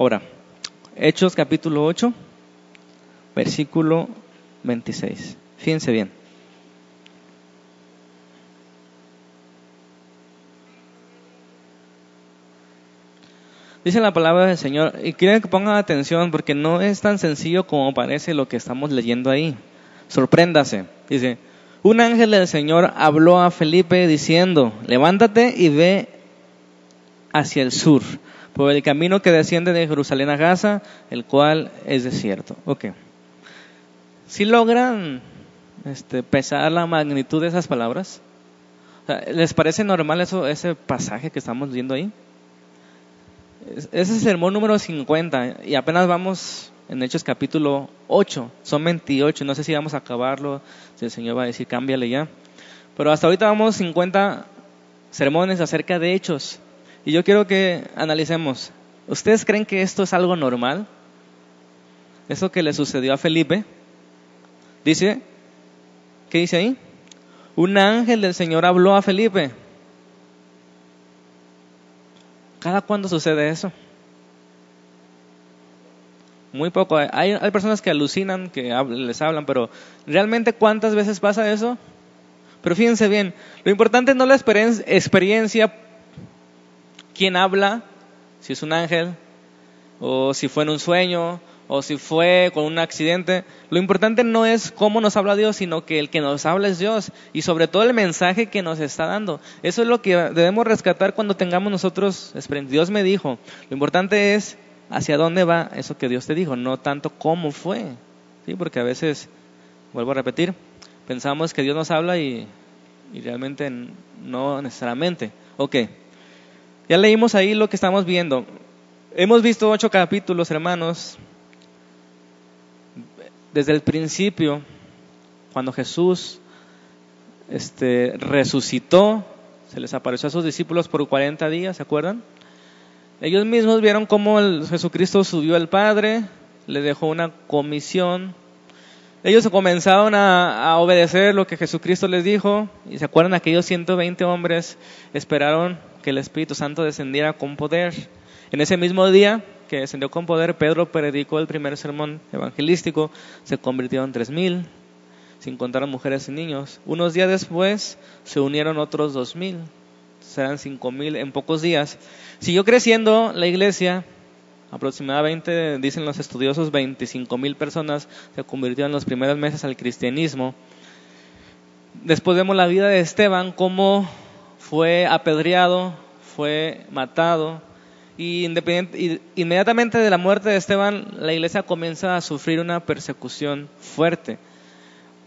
Ahora, Hechos capítulo 8, versículo 26. Fíjense bien. Dice la palabra del Señor, y quiero que pongan atención porque no es tan sencillo como parece lo que estamos leyendo ahí. Sorpréndase. Dice, un ángel del Señor habló a Felipe diciendo, levántate y ve hacia el sur, por el camino que desciende de Jerusalén a Gaza, el cual es desierto. Ok. Si logran este, pesar la magnitud de esas palabras, ¿les parece normal eso, ese pasaje que estamos viendo ahí? Ese es el sermón número 50 y apenas vamos en Hechos capítulo 8, son 28, no sé si vamos a acabarlo, si el Señor va a decir cámbiale ya, pero hasta ahorita vamos 50 sermones acerca de Hechos y yo quiero que analicemos, ¿ustedes creen que esto es algo normal? Eso que le sucedió a Felipe, dice, ¿qué dice ahí? Un ángel del Señor habló a Felipe. ¿Cada cuándo sucede eso? Muy poco. Hay, personas que alucinan, que les hablan, pero ¿realmente cuántas veces pasa eso? Pero fíjense bien, lo importante no es la experiencia, quién habla, si es un ángel, o si fue en un sueño, o si fue con un accidente. Lo importante no es cómo nos habla Dios, sino que el que nos habla es Dios y sobre todo el mensaje que nos está dando. Eso es lo que debemos rescatar cuando tengamos nosotros Dios me dijo. Lo importante es hacia dónde va eso que Dios te dijo, no tanto cómo fue. ¿Sí? Porque a veces, vuelvo a repetir, pensamos que Dios nos habla y, y realmente no necesariamente. Ok, ya leímos ahí lo que estamos viendo. Hemos visto ocho capítulos, hermanos, desde el principio, cuando Jesús este, resucitó, se les apareció a sus discípulos por 40 días, ¿se acuerdan? Ellos mismos vieron cómo Jesucristo subió al Padre, le dejó una comisión. Ellos comenzaron a, a, obedecer lo que Jesucristo les dijo y se acuerdan aquellos 120 hombres esperaron que el Espíritu Santo descendiera con poder. En ese mismo día que descendió con poder, Pedro predicó el primer sermón evangelístico, se convirtió en tres mil, sin contar a mujeres y niños. Unos días después se unieron otros dos mil, serán cinco mil en pocos días. Siguió creciendo la iglesia, aproximadamente, dicen los estudiosos, 25 mil personas se convirtieron en los primeros meses al cristianismo. Después vemos la vida de Esteban, cómo fue apedreado, fue matado, y inmediatamente de la muerte de Esteban, la iglesia comienza a sufrir una persecución fuerte.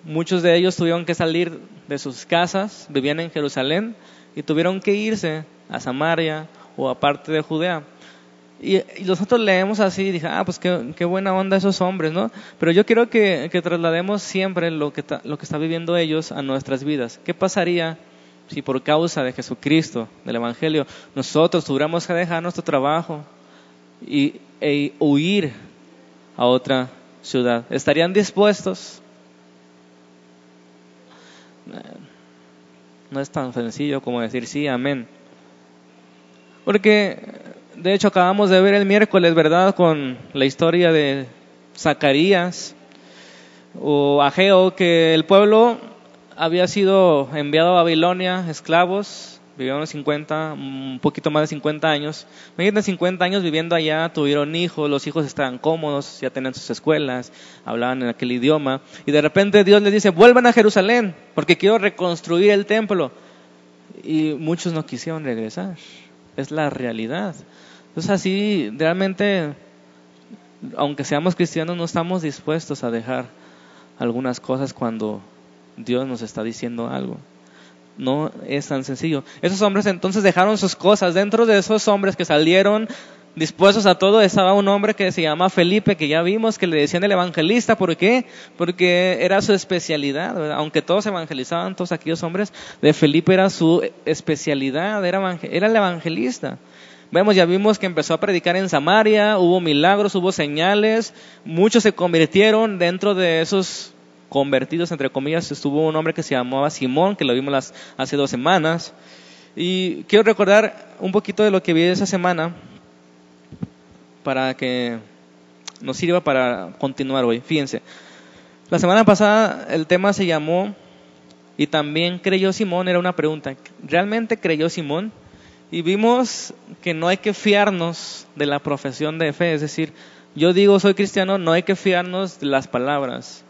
Muchos de ellos tuvieron que salir de sus casas, vivían en Jerusalén y tuvieron que irse a Samaria o a parte de Judea. Y, nosotros leemos así y dije, ah, pues qué, buena onda esos hombres, ¿no? Pero yo quiero que, que traslademos siempre lo que, lo que está viviendo ellos a nuestras vidas. ¿Qué pasaría si por causa de Jesucristo, del Evangelio, nosotros tuviéramos que dejar nuestro trabajo y, e huir a otra ciudad, ¿estarían dispuestos? No es tan sencillo como decir sí, amén. Porque, de hecho, acabamos de ver el miércoles, ¿verdad?, con la historia de Zacarías o Ageo, que el pueblo había sido enviado a Babilonia, esclavos, vivieron 50, un poquito más de 50 años. Imagínate 50 años viviendo allá, tuvieron hijos, los hijos estaban cómodos, ya tenían sus escuelas, hablaban en aquel idioma, y de repente Dios les dice, vuelvan a Jerusalén, porque quiero reconstruir el templo. Y muchos no quisieron regresar, es la realidad. Entonces así, realmente, aunque seamos cristianos, no estamos dispuestos a dejar algunas cosas cuando Dios nos está diciendo algo. No es tan sencillo. Esos hombres entonces dejaron sus cosas. Dentro de esos hombres que salieron dispuestos a todo estaba un hombre que se llama Felipe, que ya vimos que le decían el evangelista. ¿Por qué? Porque era su especialidad. Aunque todos evangelizaban, todos aquellos hombres, de Felipe era su especialidad, era, era el evangelista. Vemos, ya vimos que empezó a predicar en Samaria, hubo milagros, hubo señales, muchos se convirtieron dentro de esos convertidos, entre comillas, estuvo un hombre que se llamaba Simón, que lo vimos las, hace dos semanas. Y quiero recordar un poquito de lo que vi esa semana. para que nos sirva para continuar hoy. Fíjense, la semana pasada el tema se llamó y también creyó Simón, era una pregunta, ¿realmente creyó Simón? Y vimos que no hay que fiarnos de la profesión de fe, es decir, yo digo soy cristiano, no hay que fiarnos de las palabras.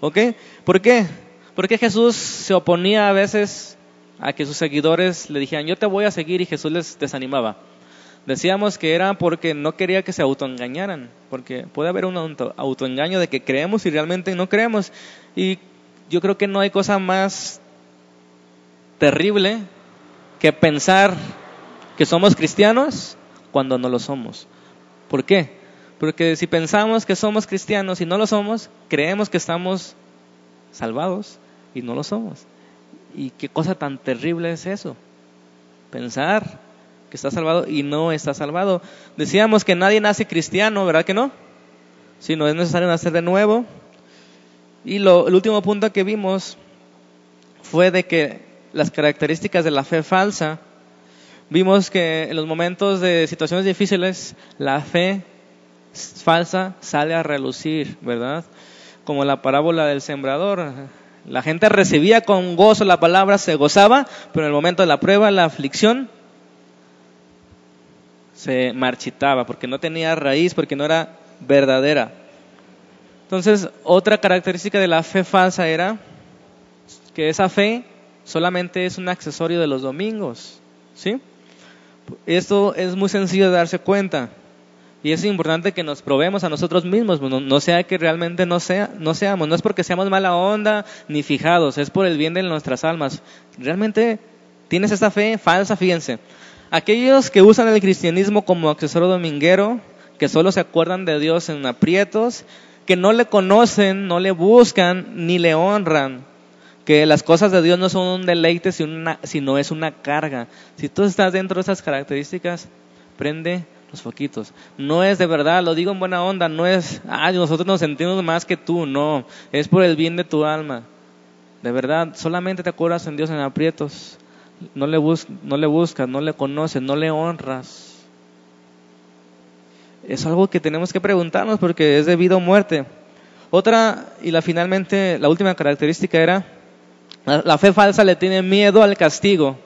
¿Ok? ¿Por qué? Porque Jesús se oponía a veces a que sus seguidores le dijeran, yo te voy a seguir y Jesús les desanimaba. Decíamos que era porque no quería que se autoengañaran, porque puede haber un autoengaño de que creemos y realmente no creemos. Y yo creo que no hay cosa más terrible que pensar que somos cristianos cuando no lo somos. ¿Por qué? Porque si pensamos que somos cristianos y no lo somos, creemos que estamos salvados y no lo somos. ¿Y qué cosa tan terrible es eso? Pensar que está salvado y no está salvado. Decíamos que nadie nace cristiano, ¿verdad que no? Si no es necesario nacer de nuevo. Y el último punto que vimos fue de que las características de la fe falsa, vimos que en los momentos de situaciones difíciles, la fe falsa sale a relucir, ¿verdad? Como la parábola del sembrador. La gente recibía con gozo la palabra, se gozaba, pero en el momento de la prueba, la aflicción, se marchitaba porque no tenía raíz, porque no era verdadera. Entonces, otra característica de la fe falsa era que esa fe solamente es un accesorio de los domingos, ¿sí? Esto es muy sencillo de darse cuenta. Y es importante que nos probemos a nosotros mismos, no, sea que realmente no, sea, no seamos, no es porque seamos mala onda ni fijados, es por el bien de nuestras almas. Realmente tienes esta fe falsa, fíjense. Aquellos que usan el cristianismo como accesorio dominguero, que solo se acuerdan de Dios en aprietos, que no le conocen, no le buscan, ni le honran, que las cosas de Dios no son un deleite, sino es una carga. Si tú estás dentro de esas características, prende los foquitos. No es de verdad, lo digo en buena onda, no es, ah, nosotros nos sentimos más que tú, no, es por el bien de tu alma. De verdad, solamente te acuerdas en Dios en aprietos, no le, bus no le buscas, no le conoces, no le honras. Es algo que tenemos que preguntarnos porque es de vida muerte. Otra, y la finalmente, la última característica era, la, la fe falsa le tiene miedo al castigo,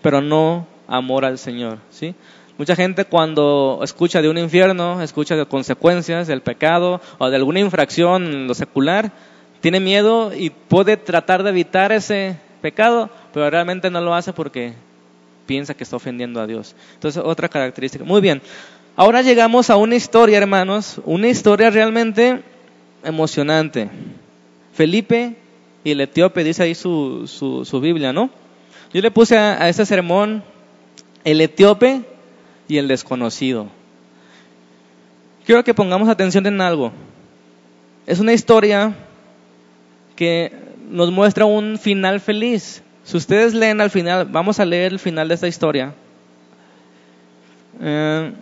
pero no amor al Señor, ¿sí? Mucha gente cuando escucha de un infierno, escucha de consecuencias del pecado o de alguna infracción en lo secular, tiene miedo y puede tratar de evitar ese pecado, pero realmente no lo hace porque piensa que está ofendiendo a Dios. Entonces, otra característica. Muy bien. Ahora llegamos a una historia, hermanos, una historia realmente emocionante. Felipe y el etíope, dice ahí su, su, Biblia, ¿no? Yo le puse a, a este sermón el etíope y el desconocido. Quiero que pongamos atención en algo. Es una historia que nos muestra un final feliz. Si ustedes leen al final, vamos a leer el final de esta historia. Eh,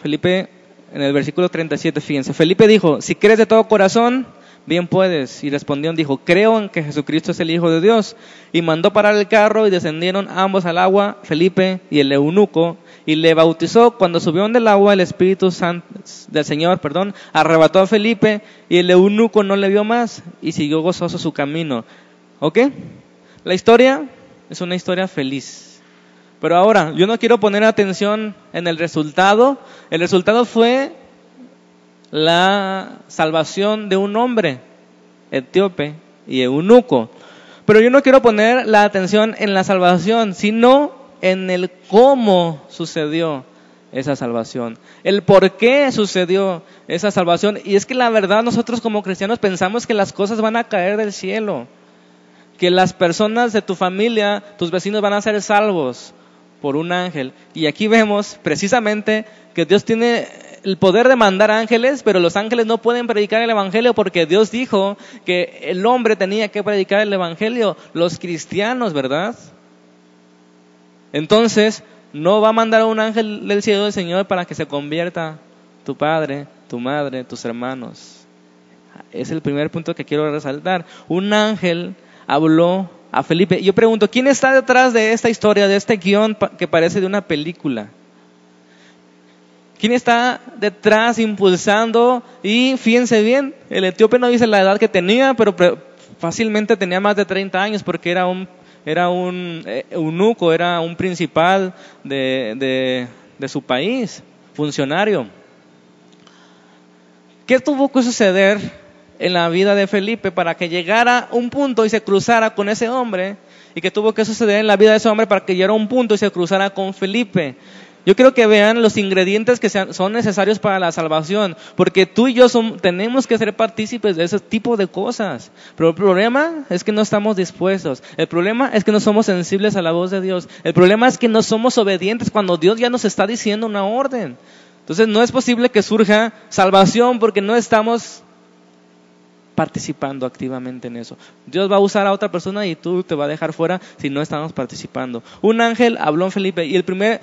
Felipe, en el versículo 37, fíjense, Felipe dijo, si crees de todo corazón, bien puedes. Y respondió, dijo, creo en que Jesucristo es el Hijo de Dios. Y mandó parar el carro y descendieron ambos al agua, Felipe y el eunuco, y le bautizó. Cuando subieron del agua, el Espíritu Santo del Señor, perdón, arrebató a Felipe y el eunuco no le vio más y siguió gozoso su camino. ¿Ok? La historia es una historia feliz. Pero ahora, yo no quiero poner atención en el resultado. El resultado fue la salvación de un hombre etíope y eunuco. Pero yo no quiero poner la atención en la salvación, sino en el cómo sucedió esa salvación, el por qué sucedió esa salvación. Y es que la verdad nosotros como cristianos pensamos que las cosas van a caer del cielo, que las personas de tu familia, tus vecinos van a ser salvos por un ángel. Y aquí vemos precisamente que Dios tiene el poder de mandar ángeles, pero los ángeles no pueden predicar el Evangelio porque Dios dijo que el hombre tenía que predicar el Evangelio, los cristianos, ¿verdad? Entonces, no va a mandar a un ángel del cielo del Señor para que se convierta tu padre, tu madre, tus hermanos. Es el primer punto que quiero resaltar. Un ángel habló a Felipe. Yo pregunto, ¿quién está detrás de esta historia, de este guion que parece de una película? ¿Quién está detrás impulsando? Y fíjense bien, el etíope no dice la edad que tenía, pero fácilmente tenía más de 30 años porque era un, era un eh, eunuco, era un principal de, de su país, funcionario. ¿Qué tuvo que suceder en la vida de Felipe para que llegara un punto y se cruzara con ese hombre? ¿Y qué tuvo que suceder en la vida de ese hombre para que llegara un punto y se cruzara con Felipe? Yo quiero que vean los ingredientes que son necesarios para la salvación, porque tú y yo tenemos que ser partícipes de ese tipo de cosas. Pero el problema es que no estamos dispuestos. El problema es que no somos sensibles a la voz de Dios. El problema es que no somos obedientes cuando Dios ya nos está diciendo una orden. Entonces no es posible que surja salvación porque no estamos participando activamente en eso. Dios va a usar a otra persona y tú te va a dejar fuera si no estamos participando. Un ángel habló en Felipe y el primer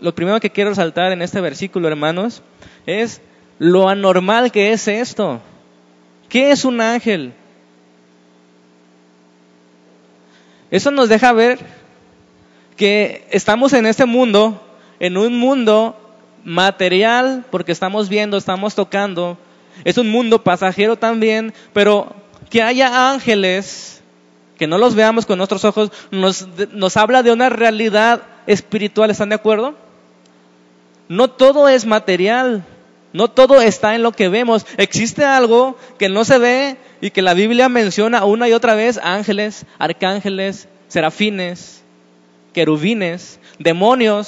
lo primero que quiero resaltar en este versículo, hermanos, es lo anormal que es esto. ¿Qué es un ángel? Eso nos deja ver que estamos en este mundo, en un mundo material, porque estamos viendo, estamos tocando. Es un mundo pasajero también, pero que haya ángeles, que no los veamos con nuestros ojos, nos, nos habla de una realidad espiritual, ¿están de acuerdo? No todo es material, no todo está en lo que vemos. Existe algo que no se ve y que la Biblia menciona una y otra vez, ángeles, arcángeles, serafines, querubines, demonios,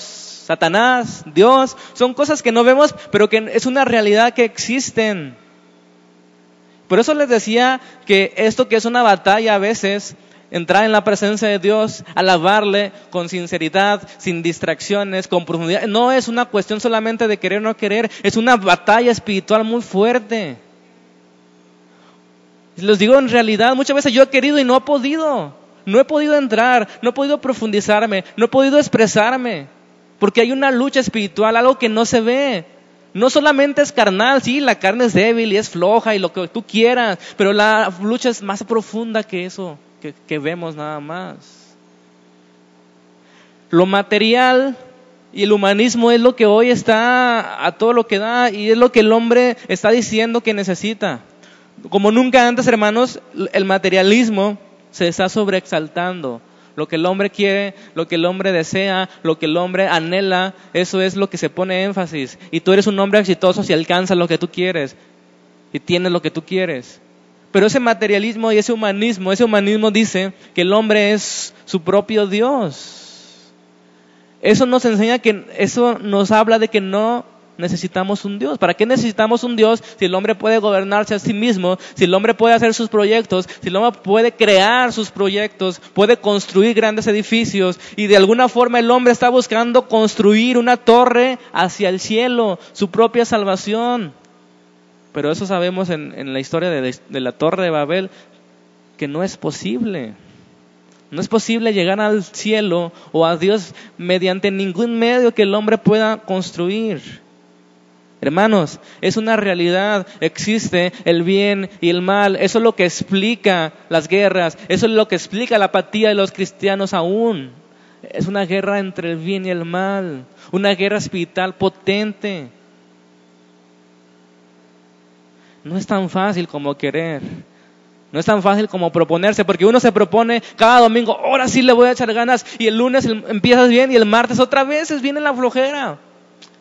Satanás, Dios, son cosas que no vemos, pero que es una realidad que existen. Por eso les decía que esto que es una batalla a veces entrar en la presencia de Dios, alabarle con sinceridad, sin distracciones, con profundidad. No es una cuestión solamente de querer o no querer, es una batalla espiritual muy fuerte. Les digo en realidad, muchas veces yo he querido y no he podido. No he podido entrar, no he podido profundizarme, no he podido expresarme. Porque hay una lucha espiritual, algo que no se ve. No solamente es carnal, sí, la carne es débil y es floja y lo que tú quieras, pero la lucha es más profunda que eso que, vemos nada más. Lo material y el humanismo es lo que hoy está a todo lo que da y es lo que el hombre está diciendo que necesita. Como nunca antes, hermanos, el materialismo se está sobreexaltando. Lo que el hombre quiere, lo que el hombre desea, lo que el hombre anhela, eso es lo que se pone énfasis. Y tú eres un hombre exitoso si alcanzas lo que tú quieres y tienes lo que tú quieres. Pero ese materialismo y ese humanismo, ese humanismo dice que el hombre es su propio Dios. Eso nos enseña que, eso nos habla de que no necesitamos un Dios. ¿Para qué necesitamos un Dios si el hombre puede gobernarse a sí mismo, si el hombre puede hacer sus proyectos, si el hombre puede crear sus proyectos, puede construir grandes edificios y de alguna forma el hombre está buscando construir una torre hacia el cielo, su propia salvación? Pero eso sabemos en, la historia de, de la Torre de Babel que no es posible. No es posible llegar al cielo o a Dios mediante ningún medio que el hombre pueda construir. Hermanos, es una realidad, existe el bien y el mal, eso es lo que explica las guerras, eso es lo que explica la apatía de los cristianos aún. Es una guerra entre el bien y el mal, una guerra espiritual potente. No es tan fácil como querer. No es tan fácil como proponerse, porque uno se propone cada domingo, ahora sí le voy a echar ganas, y el lunes empiezas bien y el martes otra vez viene la flojera.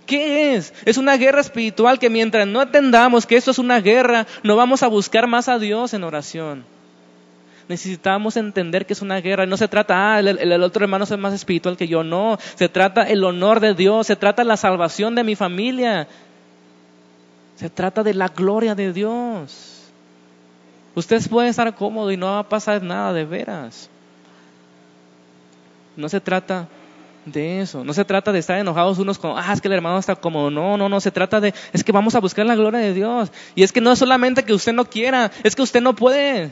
¿Qué es? Es una guerra espiritual que mientras no entendamos que esto es una guerra, no vamos a buscar más a Dios en oración. Necesitamos entender que es una guerra. No se trata, ah, el, el otro hermano es más espiritual que yo. No, se trata el honor de Dios, se trata la salvación de mi familia, se trata de la gloria de Dios. Ustedes pueden estar cómodos y no va a pasar nada de veras. No se trata de eso. No se trata de estar enojados unos con, ah, es que el hermano está cómodo. No, no, no. Se trata de, es que vamos a buscar la gloria de Dios. Y es que no es solamente que usted no quiera, es que usted no puede.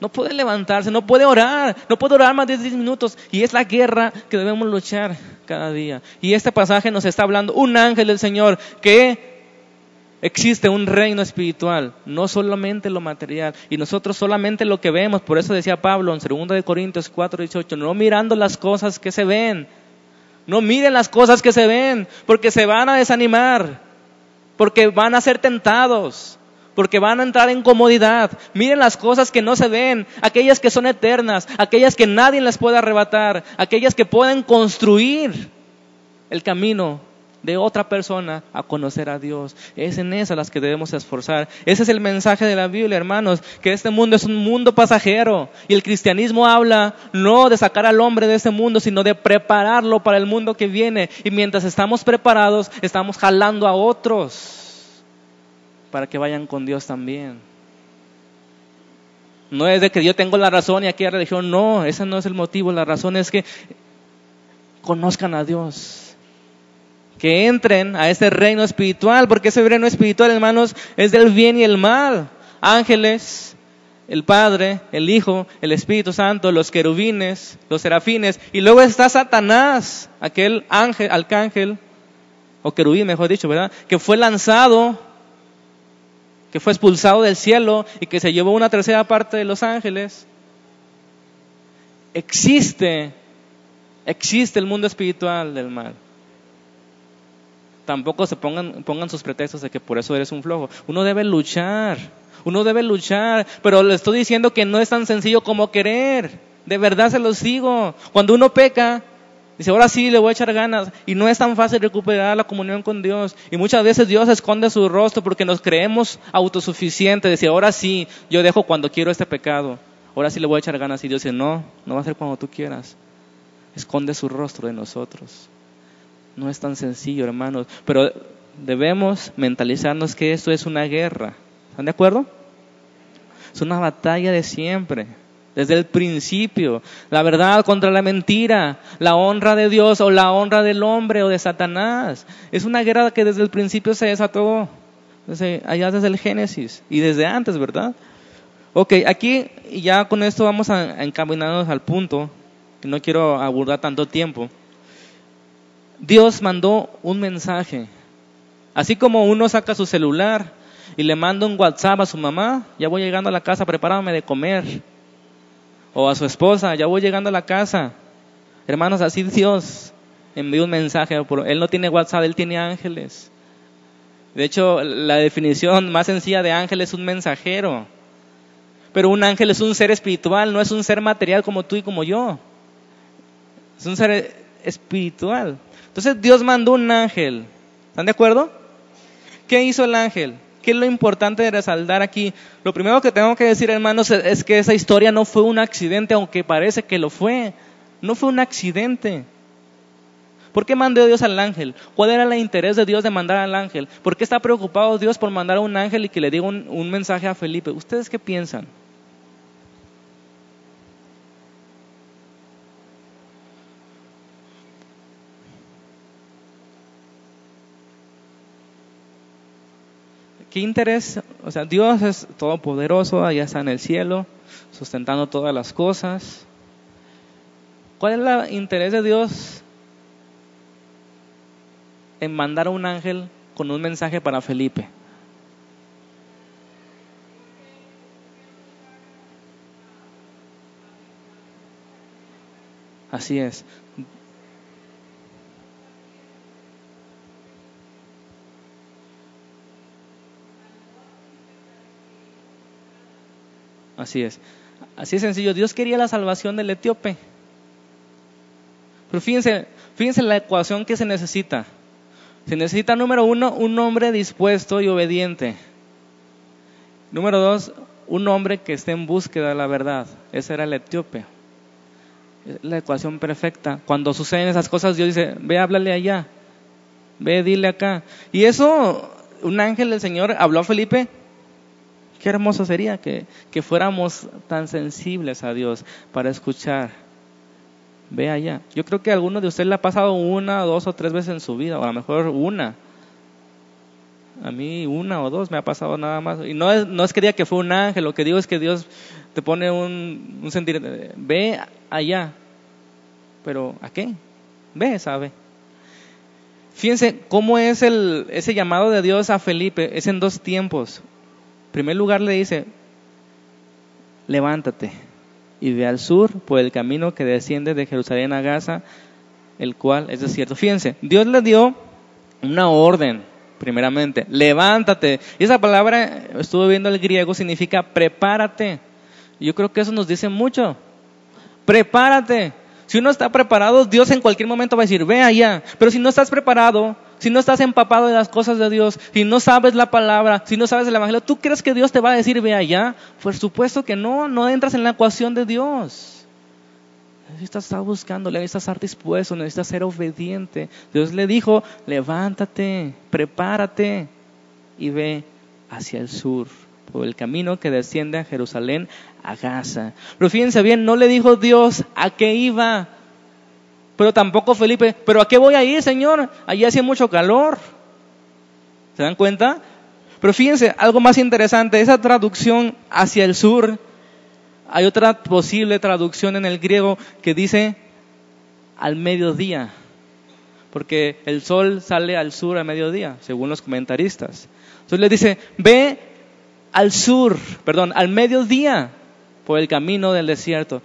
No puede levantarse, no puede orar, no puede orar más de 10 minutos. Y es la guerra que debemos luchar cada día. Y este pasaje nos está hablando un ángel del Señor que Existe un reino espiritual, no solamente lo material, y nosotros solamente lo que vemos, por eso decía Pablo en 2 de Corintios 4, 18, no mirando las cosas que se ven, no miren las cosas que se ven, porque se van a desanimar. porque van a ser tentados, porque van a entrar en comodidad. Miren las cosas que no se ven, aquellas que son eternas, aquellas que nadie les puede arrebatar, aquellas que pueden construir el camino de otra persona a conocer a Dios. Es en esas las que debemos esforzar. Ese es el mensaje de la Biblia, hermanos, que este mundo es un mundo pasajero y el cristianismo habla no de sacar al hombre de este mundo, sino de prepararlo para el mundo que viene. Y mientras estamos preparados, estamos jalando a otros para que vayan con Dios también. No es de que yo tengo la razón y aquella religión, no, ese no es el motivo, la razón es que conozcan a Dios, que entren a este reino espiritual, porque ese reino espiritual, hermanos, es del bien y el mal. Ángeles, el Padre, el Hijo, el Espíritu Santo, los querubines, los serafines, y luego está Satanás, aquel ángel, arcángel, o querubín, mejor dicho, ¿verdad? Que fue lanzado que fue expulsado del cielo y que se llevó una tercera parte de los ángeles. Existe, existe el mundo espiritual del mal. Tampoco se pongan, pongan sus pretextos de que por eso eres un flojo. Uno debe luchar, uno debe luchar, pero le estoy diciendo que no es tan sencillo como querer. De verdad se los digo. Cuando uno peca, Dice, ahora sí le voy a echar ganas. Y no es tan fácil recuperar la comunión con Dios. Y muchas veces Dios esconde su rostro porque nos creemos autosuficientes. Dice, ahora sí, yo dejo cuando quiero este pecado. Ahora sí le voy a echar ganas. Y Dios dice, no, no va a ser cuando tú quieras. Esconde su rostro de nosotros. No es tan sencillo, hermanos. Pero debemos mentalizarnos que esto es una guerra. ¿Están de acuerdo? Es una batalla de siempre desde el principio. La verdad contra la mentira, la honra de Dios o la honra del hombre o de Satanás. Es una guerra que desde el principio se desató, desde, allá desde el Génesis y desde antes, ¿verdad? Ok, aquí ya con esto vamos a, encaminarnos al punto, que no quiero abordar tanto tiempo. Dios mandó un mensaje. Así como uno saca su celular y le manda un WhatsApp a su mamá, ya voy llegando a la casa, prepárame de comer o a su esposa, ya voy llegando a la casa. Hermanos, así Dios envió un mensaje. Él no tiene WhatsApp, él tiene ángeles. De hecho, la definición más sencilla de ángel es un mensajero. Pero un ángel es un ser espiritual, no es un ser material como tú y como yo. Es un ser espiritual. Entonces Dios mandó un ángel. ¿Están de acuerdo? ¿Qué hizo el ángel? ¿Qué es lo importante de resaltar aquí? Lo primero que tengo que decir, hermanos, es que esa historia no fue un accidente, aunque parece que lo fue. No fue un accidente. ¿Por qué mandó Dios al ángel? ¿Cuál era el interés de Dios de mandar al ángel? ¿Por qué está preocupado Dios por mandar a un ángel y que le diga un, un mensaje a Felipe? ¿Ustedes qué piensan? ¿Qué interés? O sea, Dios es todopoderoso, allá está en el cielo, sustentando todas las cosas. ¿Cuál es el interés de Dios en mandar a un ángel con un mensaje para Felipe? Así es. Así es. Así es sencillo. Dios quería la salvación del etíope. Pero fíjense, fíjense la ecuación que se necesita. Se necesita, número uno, un hombre dispuesto y obediente. Número dos, un hombre que esté en búsqueda de la verdad. Ese era el etíope. la ecuación perfecta. Cuando suceden esas cosas, Dios dice, ve, háblale allá. Ve, dile acá. Y eso, un ángel del Señor habló a Felipe Qué hermoso sería que, fuéramos tan sensibles a Dios para escuchar. Ve allá. Yo creo que a alguno de ustedes le ha pasado una, dos o tres veces en su vida, o a lo mejor una. A mí una o dos me ha pasado nada más. Y no es, no es que diga que fue un ángel, lo que digo es que Dios te pone un, un sentir, ve allá. Pero ¿a qué? Ve, sabe. Fíjense cómo es el, ese llamado de Dios a Felipe, es en dos tiempos primer lugar le dice, levántate y ve al sur por el camino que desciende de Jerusalén a Gaza, el cual es desierto. Fíjense, Dios le dio una orden primeramente. Levántate. Y esa palabra, estuve viendo el griego, significa prepárate. Yo creo que eso nos dice mucho. Prepárate. Si uno está preparado, Dios en cualquier momento va a decir, ve allá. Pero si no estás preparado, si no estás empapado de las cosas de Dios, si no sabes la palabra, si no sabes el Evangelio, ¿tú crees que Dios te va a decir, ve allá? Por supuesto que no, no entras en la ecuación de Dios. Necesitas estar buscando, necesitas estar dispuesto, necesitas ser obediente. Dios le dijo, levántate, prepárate y ve hacia el sur, por el camino que desciende a Jerusalén, a Gaza. Pero fíjense bien, no le dijo Dios a qué iba, pero tampoco Felipe, pero ¿a qué voy a ir, Señor? Allí hace mucho calor. ¿Se dan cuenta? Pero fíjense, algo más interesante, esa traducción hacia el sur, hay otra posible traducción en el griego que dice al mediodía, porque el sol sale al sur a mediodía, según los comentaristas. Entonces le dice, ve al sur, perdón, al mediodía, por el camino del desierto.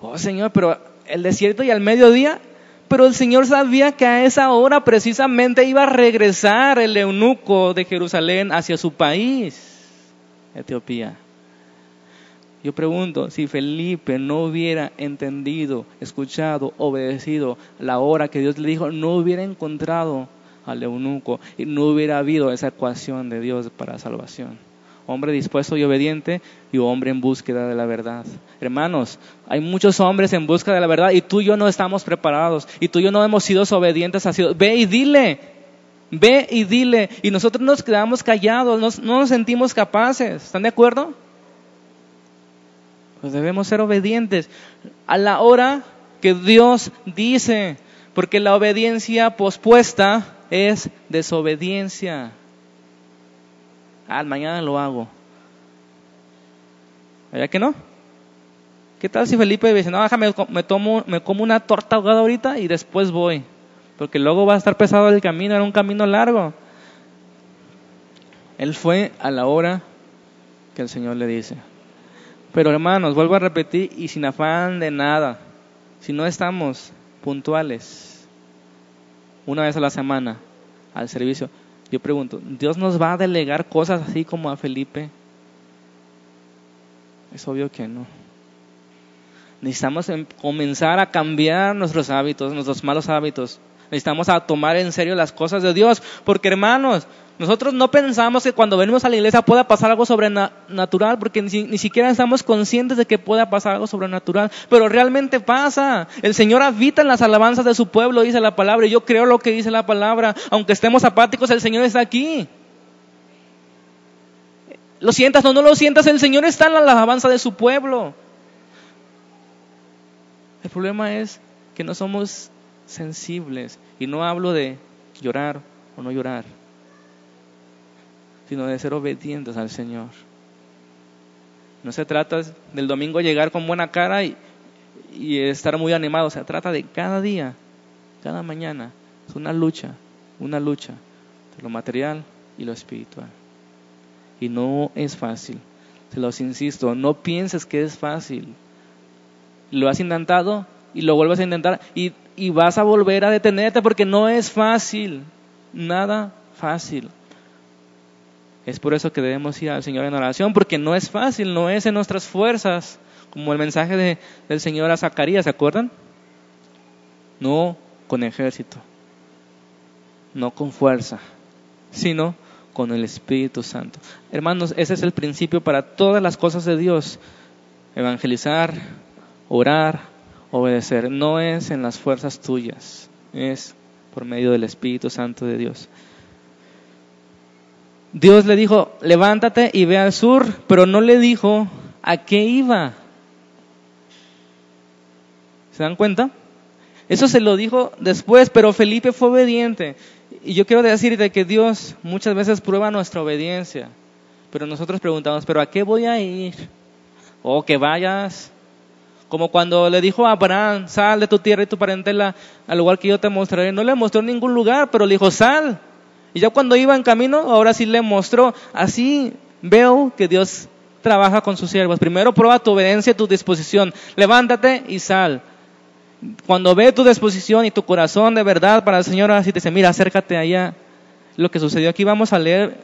Oh Señor, pero el desierto y al mediodía, pero el Señor sabía que a esa hora precisamente iba a regresar el eunuco de Jerusalén hacia su país, Etiopía. Yo pregunto, si Felipe no hubiera entendido, escuchado, obedecido la hora que Dios le dijo, no hubiera encontrado al eunuco y no hubiera habido esa ecuación de Dios para salvación hombre dispuesto y obediente y hombre en búsqueda de la verdad. Hermanos, hay muchos hombres en busca de la verdad y tú y yo no estamos preparados y tú y yo no hemos sido obedientes a Dios. Ve y dile, ve y dile. Y nosotros nos quedamos callados, no nos sentimos capaces. ¿Están de acuerdo? Pues debemos ser obedientes a la hora que Dios dice, porque la obediencia pospuesta es desobediencia. Ah, mañana lo hago. ¿Verdad que no? ¿Qué tal si Felipe dice, no, déjame, me, tomo, me como una torta ahogada ahorita y después voy? Porque luego va a estar pesado el camino, era un camino largo. Él fue a la hora que el Señor le dice. Pero hermanos, vuelvo a repetir y sin afán de nada, si no estamos puntuales una vez a la semana al servicio, yo pregunto, ¿Dios nos va a delegar cosas así como a Felipe? Es obvio que no. Necesitamos em, comenzar a cambiar nuestros hábitos, nuestros malos hábitos. Necesitamos a tomar en serio las cosas de Dios, porque hermanos, nosotros no pensamos que cuando venimos a la iglesia pueda pasar algo sobrenatural, porque ni, siquiera estamos conscientes de que pueda pasar algo sobrenatural, pero realmente pasa. El Señor habita en las alabanzas de su pueblo, dice la palabra, y yo creo lo que dice la palabra. Aunque estemos apáticos, el Señor está aquí. Lo sientas o no lo sientas, el Señor está en la alabanza de su pueblo. El problema es que no somos sensibles, y no hablo de llorar o no llorar sino de ser obedientes al Señor. No se trata del domingo llegar con buena cara y, estar muy animado, se trata de cada día, cada mañana. Es una lucha, una lucha de lo material y lo espiritual. Y no es fácil, se los insisto, no pienses que es fácil. Lo has intentado y lo vuelves a intentar y, y vas a volver a detenerte porque no es fácil, nada fácil. Es por eso que debemos ir al Señor en oración, porque no es fácil, no es en nuestras fuerzas, como el mensaje de, del Señor a Zacarías, ¿se acuerdan? No con ejército, no con fuerza, sino con el Espíritu Santo. Hermanos, ese es el principio para todas las cosas de Dios. Evangelizar, orar, obedecer. No es en las fuerzas tuyas, es por medio del Espíritu Santo de Dios. Dios le dijo, levántate y ve al sur, pero no le dijo a qué iba. ¿Se dan cuenta? Eso se lo dijo después, pero Felipe fue obediente. Y yo quiero decirte que Dios muchas veces prueba nuestra obediencia, pero nosotros preguntamos, ¿pero a qué voy a ir? O que vayas. Como cuando le dijo a Abraham, sal de tu tierra y tu parentela al lugar que yo te mostraré. No le mostró ningún lugar, pero le dijo, sal. Y ya cuando iba en camino, ahora sí le mostró. Así veo que Dios trabaja con sus siervos. Primero prueba tu obediencia, tu disposición. Levántate y sal. Cuando ve tu disposición y tu corazón de verdad para el Señor, así te dice, mira, acércate allá. lo que sucedió aquí. Vamos a leer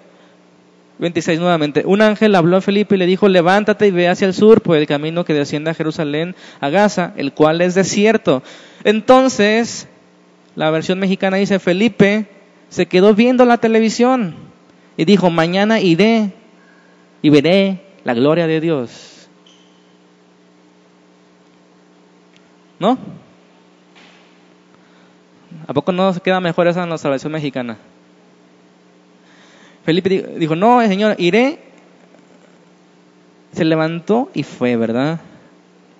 26 nuevamente. Un ángel habló a Felipe y le dijo, levántate y ve hacia el sur por el camino que desciende a Jerusalén, a Gaza, el cual es desierto. Entonces, la versión mexicana dice, Felipe se quedó viendo la televisión y dijo, mañana iré y veré la gloria de Dios. ¿No? ¿A poco no queda mejor esa en la salvación mexicana? Felipe dijo, no, Señor, iré. Se levantó y fue, ¿verdad?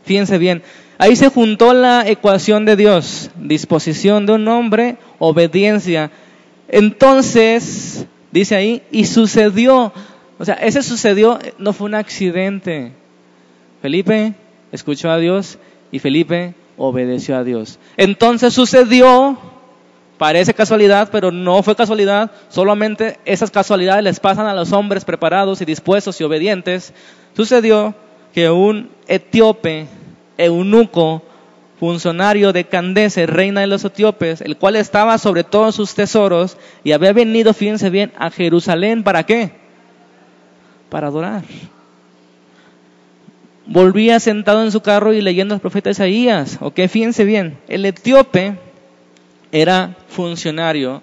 Fíjense bien, ahí se juntó la ecuación de Dios, disposición de un hombre, obediencia. Entonces, dice ahí, y sucedió, o sea, ese sucedió, no fue un accidente. Felipe escuchó a Dios y Felipe obedeció a Dios. Entonces sucedió Parece casualidad, pero no fue casualidad. Solamente esas casualidades les pasan a los hombres preparados y dispuestos y obedientes. Sucedió que un etíope, eunuco, funcionario de Candace, reina de los etíopes, el cual estaba sobre todos sus tesoros y había venido, fíjense bien, a Jerusalén, ¿para qué? Para adorar. Volvía sentado en su carro y leyendo al profeta Isaías. Ok, fíjense bien, el etíope era funcionario.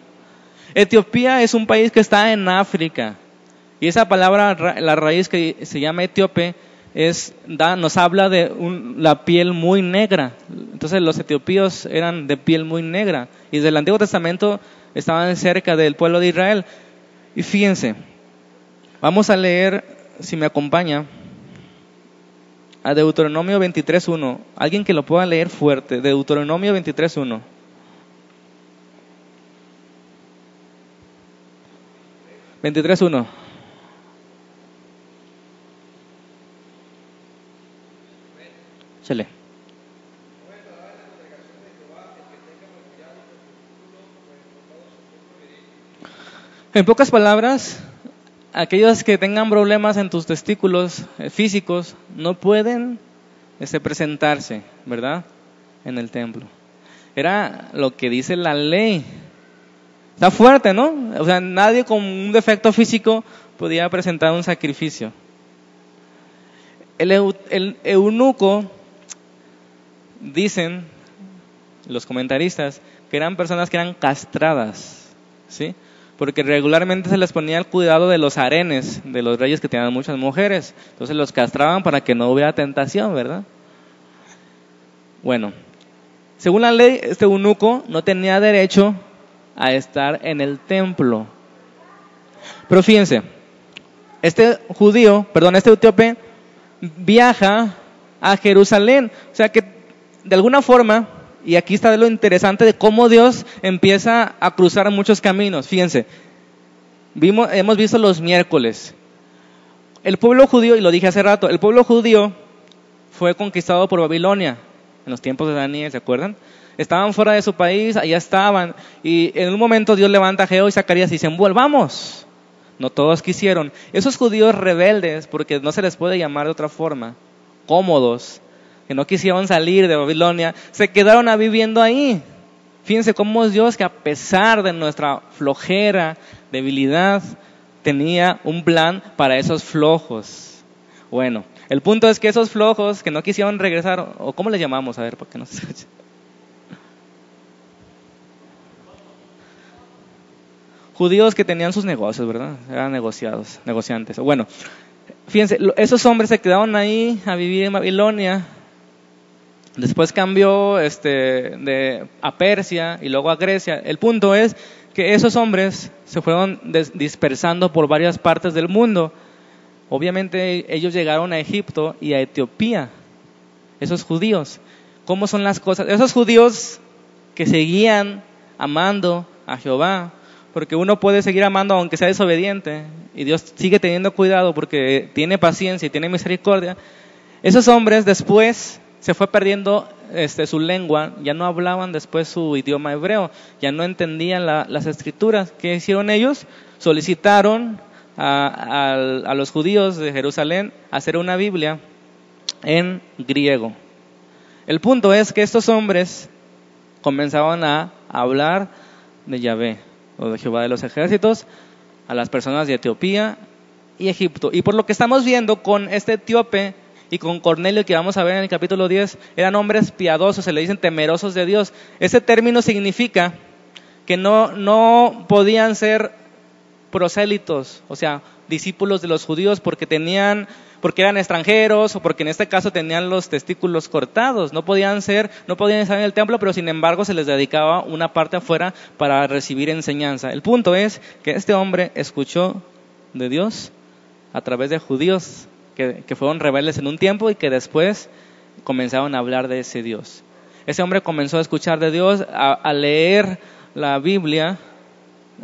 Etiopía es un país que está en África. Y esa palabra, la raíz que se llama etíope, es, da, nos habla de la piel muy negra. Entonces los etiopíos eran de piel muy negra. Y desde el Antiguo Testamento estaban cerca del pueblo de Israel. Y fíjense, vamos a leer, si me acompaña, a Deuteronomio 23.1. Alguien que lo pueda leer fuerte. Deuteronomio 23.1. 23.1. Chale. En pocas palabras, aquellos que tengan problemas en tus testículos eh, físicos no pueden este, presentarse, ¿verdad? En el templo. Era lo que dice la ley. Está fuerte, ¿no? O sea, nadie con un defecto físico podía presentar un sacrificio. El, eunuco, dicen los comentaristas, que eran personas que eran castradas, ¿sí? Porque regularmente se les ponía el cuidado de los arenes de los reyes que tenían muchas mujeres. Entonces los castraban para que no hubiera tentación, ¿verdad? Bueno, según la ley, este eunuco no tenía derecho a estar en el templo. Pero fíjense, este judío, perdón, este etíope viaja a Jerusalén. O sea que de alguna forma, y aquí está lo interesante de cómo Dios empieza a cruzar muchos caminos. Fíjense, vimos, hemos visto los miércoles. El pueblo judío, y lo dije hace rato, el pueblo judío fue conquistado por Babilonia en los tiempos de Daniel, ¿se acuerdan? estaban fuera de su país, allá estaban. Y en un momento Dios levanta a Geo y Zacarías y dicen, volvamos. No todos quisieron. Esos judíos rebeldes, porque no se les puede llamar de otra forma, cómodos, que no quisieron salir de Babilonia, se quedaron a viviendo ahí. Fíjense cómo es Dios que a pesar de nuestra flojera, debilidad, tenía un plan para esos flojos. Bueno, el punto es que esos flojos que no quisieron regresar, o cómo les llamamos, a ver, porque no se escucha. judíos que tenían sus negocios, ¿verdad? Eran negociados, negociantes. Bueno, fíjense, esos hombres se quedaron ahí a vivir en Babilonia. Después cambió este, de, a Persia y luego a Grecia. El punto es que esos hombres se fueron dispersando por varias partes del mundo. Obviamente ellos llegaron a Egipto y a Etiopía, esos judíos. ¿Cómo son las cosas? Esos judíos que seguían amando a Jehová, porque uno puede seguir amando aunque sea desobediente y Dios sigue teniendo cuidado porque tiene paciencia y tiene misericordia. Esos hombres después se fue perdiendo este, su lengua, ya no hablaban después su idioma hebreo, ya no entendían las escrituras. ¿Qué hicieron ellos? Solicitaron a, a los judíos de Jerusalén hacer una Biblia en griego. El punto es que estos hombres comenzaban a hablar de Yahvé o de Jehová de los ejércitos, a las personas de Etiopía y Egipto. Y por lo que estamos viendo con este etíope y con Cornelio que vamos a ver en el capítulo 10, eran hombres piadosos, se le dicen temerosos de Dios. Ese término significa que no, no podían ser prosélitos, o sea, discípulos de los judíos porque tenían porque eran extranjeros o porque en este caso tenían los testículos cortados, no podían ser, no podían estar en el templo, pero sin embargo se les dedicaba una parte afuera para recibir enseñanza. El punto es que este hombre escuchó de Dios a través de judíos que, fueron rebeldes en un tiempo y que después comenzaron a hablar de ese Dios. Ese hombre comenzó a escuchar de Dios, a leer la Biblia,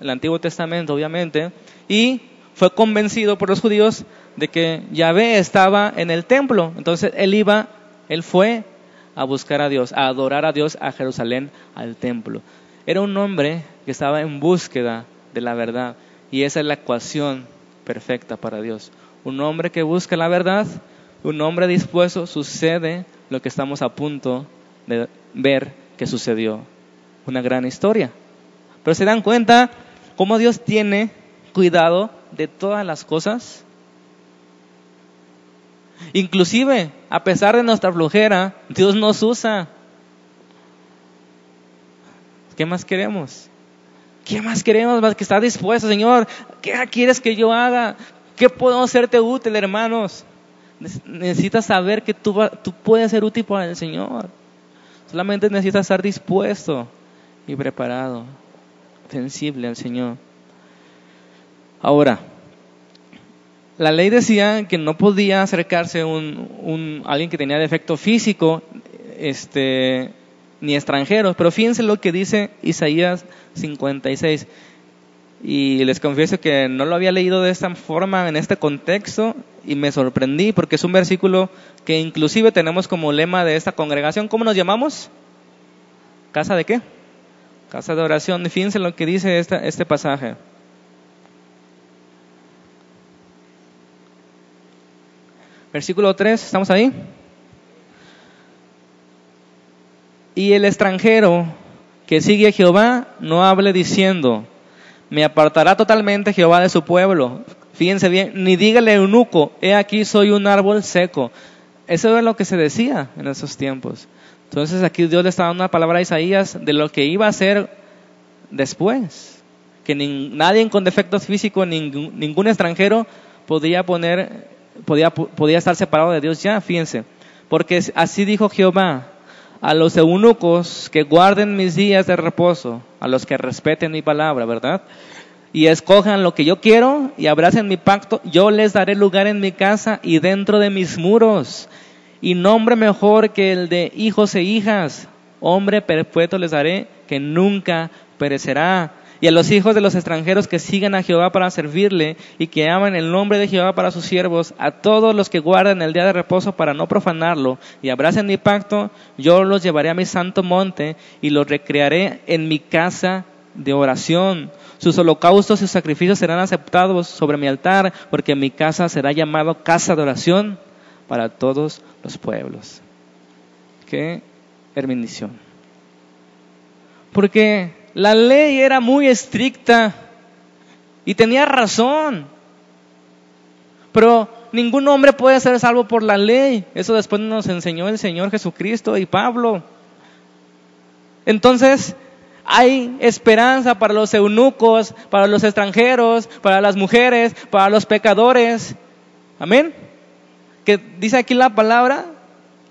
el Antiguo Testamento obviamente, y fue convencido por los judíos de que Yahvé estaba en el templo. Entonces él iba, él fue a buscar a Dios, a adorar a Dios a Jerusalén, al templo. Era un hombre que estaba en búsqueda de la verdad y esa es la ecuación perfecta para Dios. Un hombre que busca la verdad, un hombre dispuesto, sucede lo que estamos a punto de ver que sucedió. Una gran historia. Pero se dan cuenta cómo Dios tiene cuidado de todas las cosas. Inclusive, a pesar de nuestra flojera, Dios nos usa. ¿Qué más queremos? ¿Qué más queremos? Más que estar dispuesto, Señor. ¿Qué quieres que yo haga? ¿Qué puedo hacerte útil, hermanos? Necesitas saber que tú, puedes ser útil para el Señor. Solamente necesitas estar dispuesto y preparado, sensible al Señor. Ahora, la ley decía que no podía acercarse un, alguien que tenía defecto físico, este, ni extranjeros, pero fíjense lo que dice Isaías 56. Y les confieso que no lo había leído de esta forma, en este contexto, y me sorprendí porque es un versículo que inclusive tenemos como lema de esta congregación. ¿Cómo nos llamamos? ¿Casa de qué? Casa de oración. fíjense lo que dice este pasaje. Versículo 3, ¿estamos ahí? Y el extranjero que sigue a Jehová no hable diciendo, me apartará totalmente Jehová de su pueblo. Fíjense bien, ni dígale eunuco, he aquí soy un árbol seco. Eso es lo que se decía en esos tiempos. Entonces aquí Dios le está dando una palabra a Isaías de lo que iba a ser después. Que nadie con defectos físicos, ningún, ningún extranjero podía poner podía, podía estar separado de Dios ya, fíjense. Porque así dijo Jehová, a los eunucos que guarden mis días de reposo, a los que respeten mi palabra, ¿verdad? Y escojan lo que yo quiero y abracen mi pacto, yo les daré lugar en mi casa y dentro de mis muros. Y nombre mejor que el de hijos e hijas, hombre perpetuo les daré que nunca perecerá y a los hijos de los extranjeros que sigan a Jehová para servirle y que aman el nombre de Jehová para sus siervos, a todos los que guardan el día de reposo para no profanarlo y abracen mi pacto, yo los llevaré a mi santo monte y los recrearé en mi casa de oración. Sus holocaustos y sacrificios serán aceptados sobre mi altar, porque mi casa será llamada casa de oración para todos los pueblos. Qué bendición. Porque la ley era muy estricta y tenía razón. Pero ningún hombre puede ser salvo por la ley. Eso después nos enseñó el Señor Jesucristo y Pablo. Entonces, hay esperanza para los eunucos, para los extranjeros, para las mujeres, para los pecadores. Amén. Que dice aquí la palabra,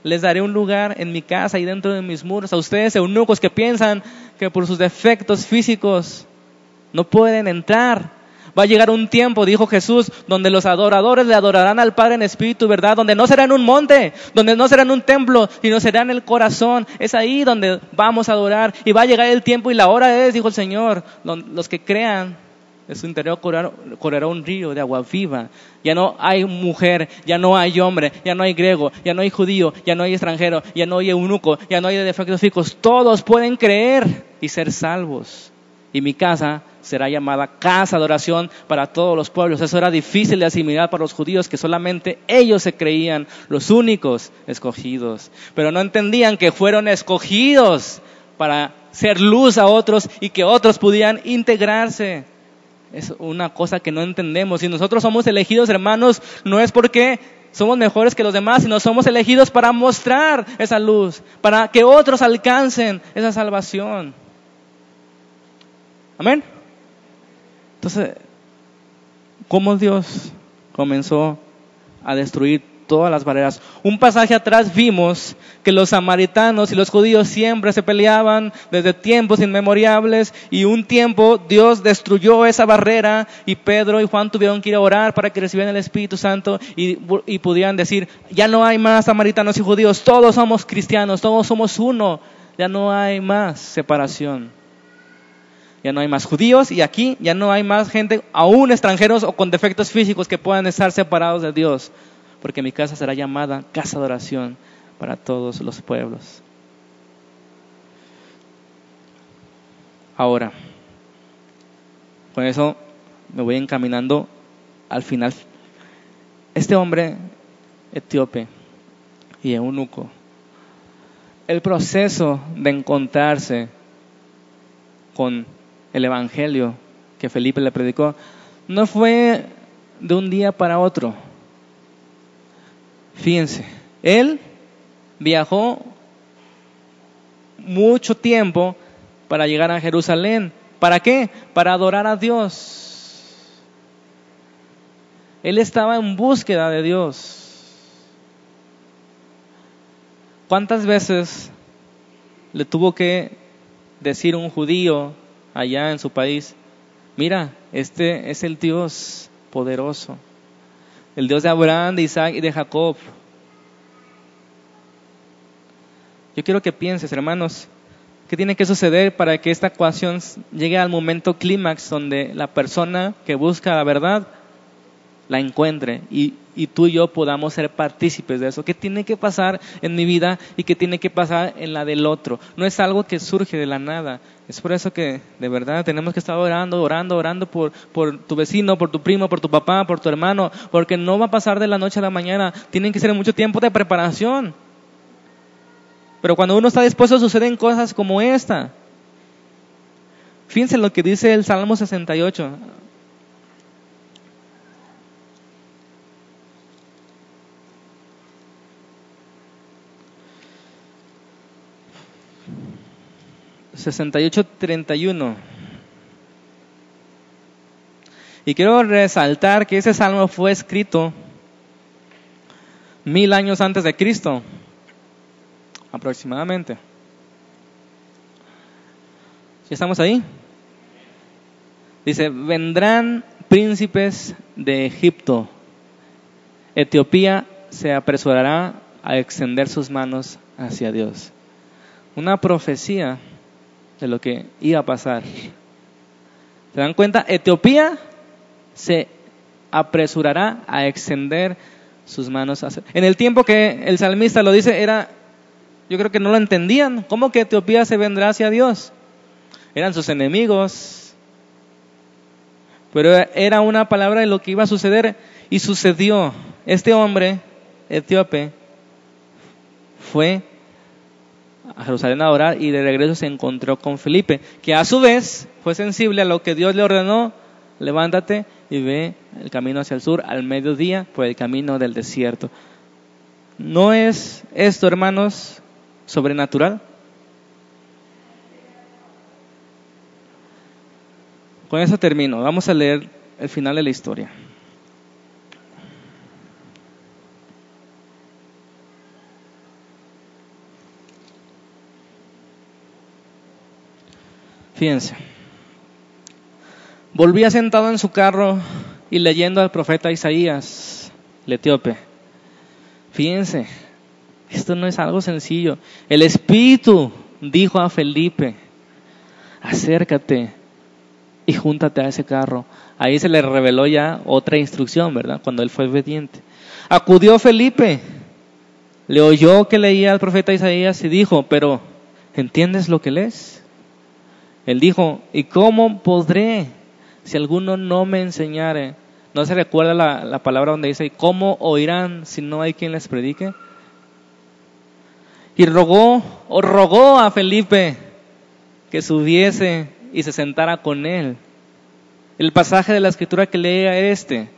les daré un lugar en mi casa y dentro de mis muros. A ustedes, eunucos, que piensan que por sus defectos físicos no pueden entrar. Va a llegar un tiempo, dijo Jesús, donde los adoradores le adorarán al Padre en espíritu, ¿verdad? Donde no será en un monte, donde no será en un templo, sino será en el corazón. Es ahí donde vamos a adorar. Y va a llegar el tiempo y la hora es, dijo el Señor, los que crean de su interior correrá, un río de agua viva. Ya no hay mujer, ya no hay hombre, ya no hay griego, ya no hay judío, ya no hay extranjero, ya no hay eunuco, ya no hay de defectos físicos. Todos pueden creer y ser salvos. Y mi casa será llamada casa de oración para todos los pueblos. Eso era difícil de asimilar para los judíos, que solamente ellos se creían los únicos escogidos. Pero no entendían que fueron escogidos para ser luz a otros y que otros pudieran integrarse. Es una cosa que no entendemos. Si nosotros somos elegidos, hermanos, no es porque somos mejores que los demás, sino somos elegidos para mostrar esa luz, para que otros alcancen esa salvación. Amén. Entonces, ¿cómo Dios comenzó a destruir todas las barreras. Un pasaje atrás vimos que los samaritanos y los judíos siempre se peleaban desde tiempos inmemoriales y un tiempo Dios destruyó esa barrera y Pedro y Juan tuvieron que ir a orar para que recibieran el Espíritu Santo y, y pudieran decir, ya no hay más samaritanos y judíos, todos somos cristianos, todos somos uno, ya no hay más separación. Ya no hay más judíos y aquí ya no hay más gente, aún extranjeros o con defectos físicos que puedan estar separados de Dios porque mi casa será llamada casa de oración para todos los pueblos. Ahora, con eso me voy encaminando al final. Este hombre etíope y eunuco, el proceso de encontrarse con el Evangelio que Felipe le predicó, no fue de un día para otro Fíjense, él viajó mucho tiempo para llegar a Jerusalén. ¿Para qué? Para adorar a Dios. Él estaba en búsqueda de Dios. ¿Cuántas veces le tuvo que decir un judío allá en su país, mira, este es el Dios poderoso? El Dios de Abraham, de Isaac y de Jacob. Yo quiero que pienses, hermanos, ¿qué tiene que suceder para que esta ecuación llegue al momento clímax donde la persona que busca la verdad la encuentre y, tú y yo podamos ser partícipes de eso. ¿Qué tiene que pasar en mi vida y qué tiene que pasar en la del otro? No es algo que surge de la nada. Es por eso que de verdad tenemos que estar orando, orando, orando por, por tu vecino, por tu primo, por tu papá, por tu hermano, porque no va a pasar de la noche a la mañana. Tienen que ser mucho tiempo de preparación. Pero cuando uno está dispuesto suceden cosas como esta. Fíjense lo que dice el Salmo 68. 68-31. Y quiero resaltar que ese salmo fue escrito mil años antes de Cristo, aproximadamente. ¿Ya estamos ahí? Dice, vendrán príncipes de Egipto. Etiopía se apresurará a extender sus manos hacia Dios. Una profecía de lo que iba a pasar. ¿Se dan cuenta? Etiopía se apresurará a extender sus manos. En el tiempo que el salmista lo dice, era, yo creo que no lo entendían. ¿Cómo que Etiopía se vendrá hacia Dios? Eran sus enemigos. Pero era una palabra de lo que iba a suceder y sucedió. Este hombre etíope fue a Jerusalén a orar y de regreso se encontró con Felipe, que a su vez fue sensible a lo que Dios le ordenó, levántate y ve el camino hacia el sur al mediodía por el camino del desierto. ¿No es esto, hermanos, sobrenatural? Con eso termino. Vamos a leer el final de la historia. Fíjense. Volvía sentado en su carro y leyendo al profeta Isaías, el etíope. Fíjense, esto no es algo sencillo. El Espíritu dijo a Felipe, acércate y júntate a ese carro. Ahí se le reveló ya otra instrucción, ¿verdad? Cuando él fue obediente. Acudió Felipe, le oyó que leía al profeta Isaías y dijo, pero ¿entiendes lo que lees? Él dijo, ¿y cómo podré si alguno no me enseñare? ¿No se recuerda la, palabra donde dice, ¿cómo oirán si no hay quien les predique? Y rogó, o rogó a Felipe que subiese y se sentara con él. El pasaje de la escritura que leía este.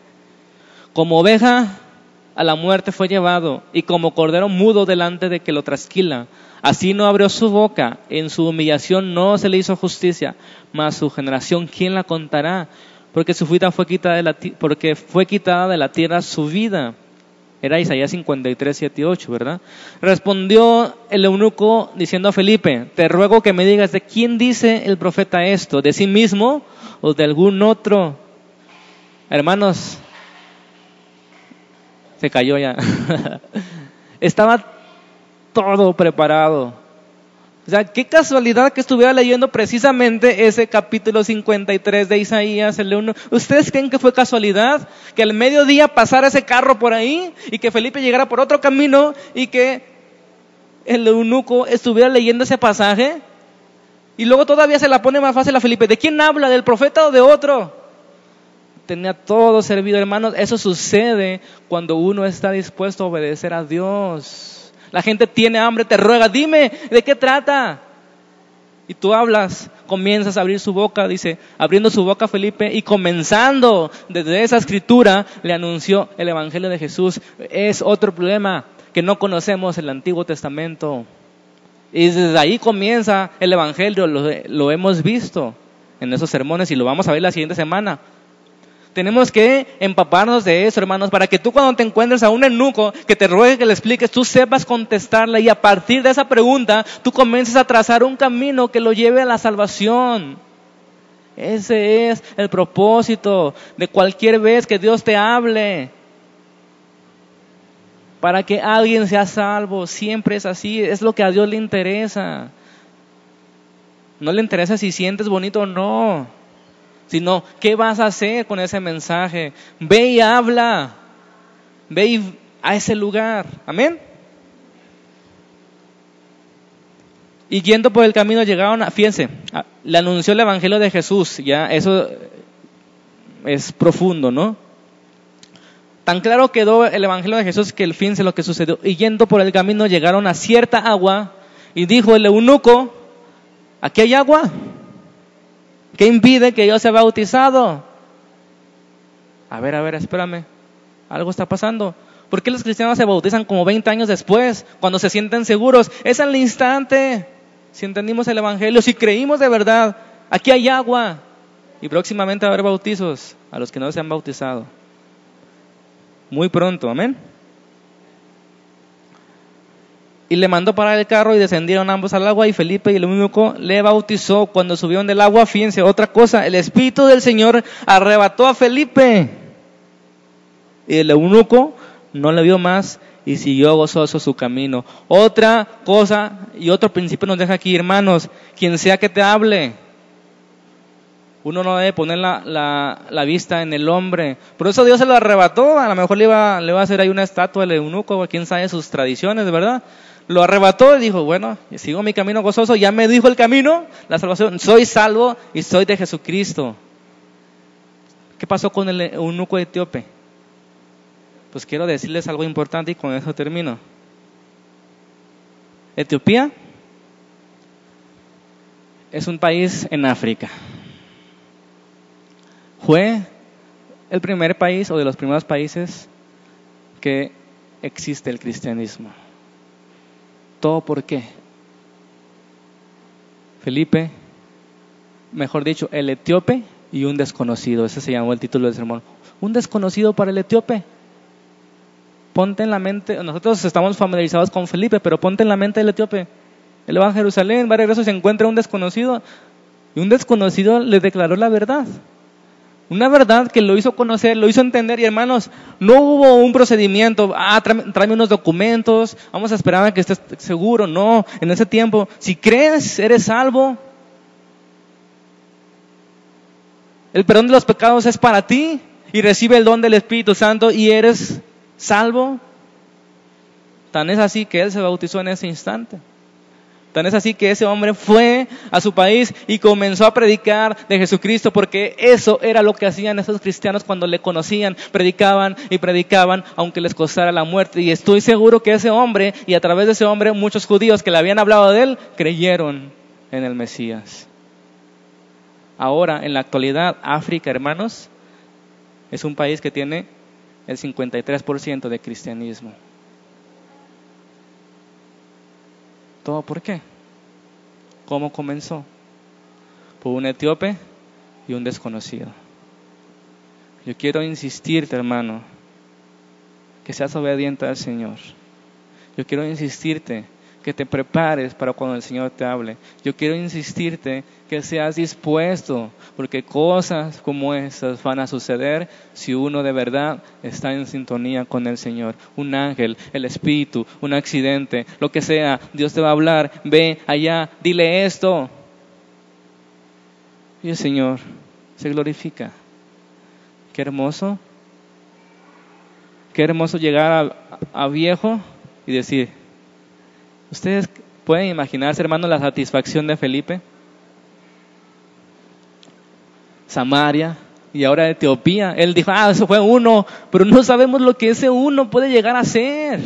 Como oveja a la muerte fue llevado y como cordero mudo delante de que lo trasquila. Así no abrió su boca, en su humillación no se le hizo justicia, mas su generación, ¿quién la contará? Porque su vida fue quitada de la, porque fue quitada de la tierra su vida. Era Isaías 53, 7 y 8, ¿verdad? Respondió el eunuco diciendo a Felipe, te ruego que me digas de quién dice el profeta esto, de sí mismo o de algún otro. Hermanos, se cayó ya. Estaba todo preparado. O sea, qué casualidad que estuviera leyendo precisamente ese capítulo 53 de Isaías, el 1. ¿Ustedes creen que fue casualidad que al mediodía pasara ese carro por ahí y que Felipe llegara por otro camino y que el eunuco estuviera leyendo ese pasaje? Y luego todavía se la pone más fácil a Felipe. ¿De quién habla? ¿Del profeta o de otro? Tenía todo servido, hermanos. Eso sucede cuando uno está dispuesto a obedecer a Dios. La gente tiene hambre, te ruega, dime, ¿de qué trata? Y tú hablas, comienzas a abrir su boca, dice, abriendo su boca Felipe y comenzando desde esa escritura le anunció el Evangelio de Jesús. Es otro problema que no conocemos el Antiguo Testamento. Y desde ahí comienza el Evangelio, lo, lo hemos visto en esos sermones y lo vamos a ver la siguiente semana. Tenemos que empaparnos de eso, hermanos, para que tú cuando te encuentres a un eunuco que te ruegue que le expliques, tú sepas contestarle y a partir de esa pregunta tú comiences a trazar un camino que lo lleve a la salvación. Ese es el propósito de cualquier vez que Dios te hable. Para que alguien sea salvo, siempre es así, es lo que a Dios le interesa. No le interesa si sientes bonito o no sino qué vas a hacer con ese mensaje. Ve y habla, ve a ese lugar. Amén. Y yendo por el camino llegaron a, fíjense, le anunció el Evangelio de Jesús, ya eso es profundo, ¿no? Tan claro quedó el Evangelio de Jesús que el fin se lo que sucedió. Y yendo por el camino llegaron a cierta agua y dijo el eunuco, aquí hay agua. ¿Qué impide que yo sea bautizado? A ver, a ver, espérame. Algo está pasando. ¿Por qué los cristianos se bautizan como 20 años después, cuando se sienten seguros? Es al instante. Si entendimos el Evangelio, si creímos de verdad, aquí hay agua. Y próximamente va a haber bautizos a los que no se han bautizado. Muy pronto, amén y le mandó parar el carro y descendieron ambos al agua y Felipe y el eunuco le bautizó cuando subieron del agua. Fíjense, otra cosa, el Espíritu del Señor arrebató a Felipe y el eunuco no le vio más y siguió gozoso su camino. Otra cosa y otro principio nos deja aquí, hermanos, quien sea que te hable, uno no debe poner la, la, vista en el hombre. Por eso Dios se lo arrebató. A lo mejor le iba, le va a hacer ahí una estatua al eunuco, quién sabe sus tradiciones, ¿verdad? Lo arrebató y dijo, bueno, sigo mi camino gozoso, ya me dijo el camino, la salvación, soy salvo y soy de Jesucristo. ¿Qué pasó con el eunuco etíope? Pues quiero decirles algo importante y con eso termino. Etiopía es un país en África. Fue el primer país o de los primeros países que existe el cristianismo. ¿Todo por qué? Felipe, mejor dicho, el etíope y un desconocido. Ese se llamó el título del sermón. Un desconocido para el etíope. Ponte en la mente, nosotros estamos familiarizados con Felipe, pero ponte en la mente del etíope. Él va a Jerusalén, va a regreso, se encuentra un desconocido. Y un desconocido le declaró la verdad. Una verdad que lo hizo conocer, lo hizo entender. Y hermanos, no hubo un procedimiento, ah, tráeme, unos documentos, vamos a esperar a que estés seguro. No, en ese tiempo, si crees, eres salvo. El perdón de los pecados es para ti y recibe el don del Espíritu Santo y eres salvo. Tan es así que Él se bautizó en ese instante. Tan es así que ese hombre fue a su país y comenzó a predicar de Jesucristo porque eso era lo que hacían esos cristianos cuando le conocían. Predicaban y predicaban aunque les costara la muerte. Y estoy seguro que ese hombre y a través de ese hombre muchos judíos que le habían hablado de él creyeron en el Mesías. Ahora, en la actualidad, África, hermanos, es un país que tiene el 53% de cristianismo. ¿Todo por qué? ¿Cómo comenzó? Por un etíope y un desconocido. Yo quiero insistirte, hermano, que seas obediente al Señor. Yo quiero insistirte que te prepares para cuando el Señor te hable. Yo quiero insistirte que seas dispuesto, porque cosas como esas van a suceder si uno de verdad está en sintonía con el Señor. Un ángel, el Espíritu, un accidente, lo que sea, Dios te va a hablar, ve allá, dile esto. Y el Señor se glorifica. Qué hermoso. Qué hermoso llegar a, a viejo y decir, ¿Ustedes pueden imaginarse, hermano, la satisfacción de Felipe? Samaria y ahora Etiopía. Él dijo, ah, eso fue uno, pero no sabemos lo que ese uno puede llegar a ser.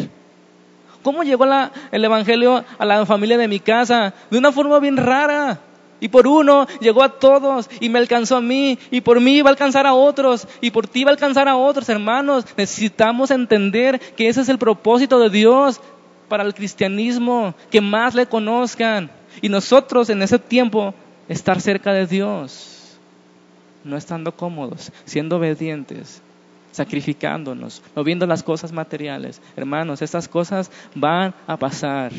¿Cómo llegó el Evangelio a la familia de mi casa? De una forma bien rara. Y por uno llegó a todos y me alcanzó a mí y por mí va a alcanzar a otros y por ti va a alcanzar a otros hermanos. Necesitamos entender que ese es el propósito de Dios para el cristianismo, que más le conozcan. Y nosotros en ese tiempo estar cerca de Dios, no estando cómodos, siendo obedientes, sacrificándonos, no viendo las cosas materiales. Hermanos, estas cosas van a pasar.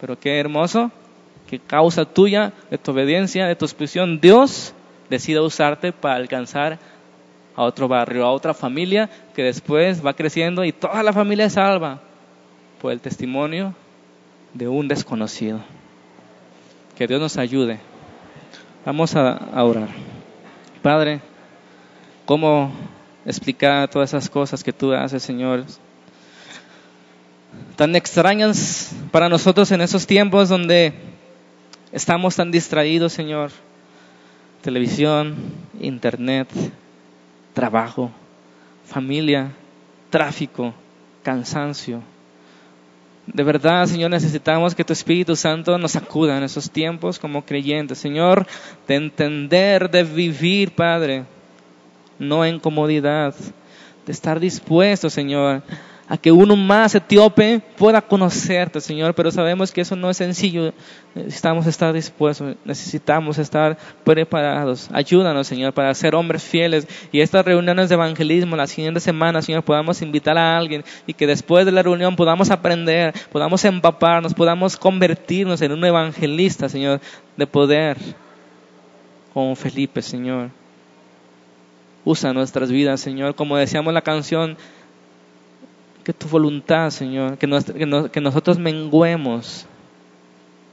Pero qué hermoso que causa tuya, de tu obediencia, de tu expresión, Dios decida usarte para alcanzar a otro barrio, a otra familia que después va creciendo y toda la familia es salva por el testimonio de un desconocido. Que Dios nos ayude. Vamos a, orar. Padre, ¿cómo explicar todas esas cosas que tú haces, Señor? Tan extrañas para nosotros en esos tiempos donde estamos tan distraídos, Señor. Televisión, internet, trabajo, familia, tráfico, cansancio de verdad, Señor, necesitamos que tu Espíritu Santo nos acuda en esos tiempos como creyentes, Señor, de entender, de vivir, Padre, no en comodidad, de estar dispuesto, Señor, a que uno más etíope pueda conocerte, Señor, pero sabemos que eso no es sencillo. Necesitamos estar dispuestos, necesitamos estar preparados. Ayúdanos, Señor, para ser hombres fieles y estas reuniones de evangelismo la siguiente semana, Señor, podamos invitar a alguien y que después de la reunión podamos aprender, podamos empaparnos, podamos convertirnos en un evangelista, Señor, de poder, como Felipe, Señor. Usa nuestras vidas, Señor, como decíamos la canción, que tu voluntad, Señor, que, nosotros menguemos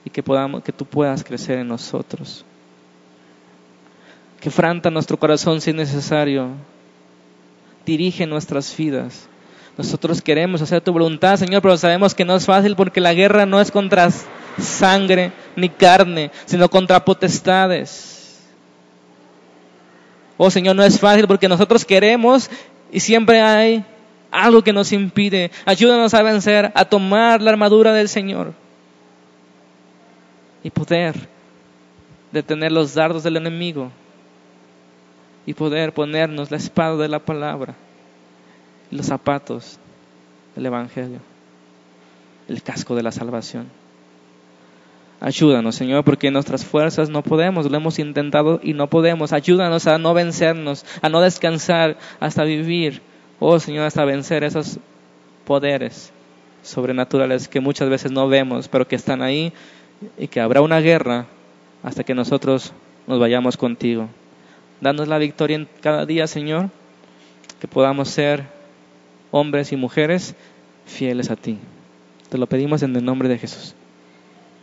y que, podamos, que tú puedas crecer en nosotros. Que franta nuestro corazón si es necesario. Dirige nuestras vidas. Nosotros queremos hacer tu voluntad, Señor, pero sabemos que no es fácil porque la guerra no es contra sangre ni carne, sino contra potestades. Oh Señor, no es fácil porque nosotros queremos y siempre hay algo que nos impide. Ayúdanos a vencer, a tomar la armadura del Señor y poder detener los dardos del enemigo y poder ponernos la espada de la palabra, los zapatos del Evangelio, el casco de la salvación. Ayúdanos, Señor, porque nuestras fuerzas no podemos, lo hemos intentado y no podemos. Ayúdanos a no vencernos, a no descansar, hasta vivir Oh Señor, hasta vencer esos poderes sobrenaturales que muchas veces no vemos, pero que están ahí y que habrá una guerra hasta que nosotros nos vayamos contigo. Danos la victoria en cada día, Señor, que podamos ser hombres y mujeres fieles a ti. Te lo pedimos en el nombre de Jesús.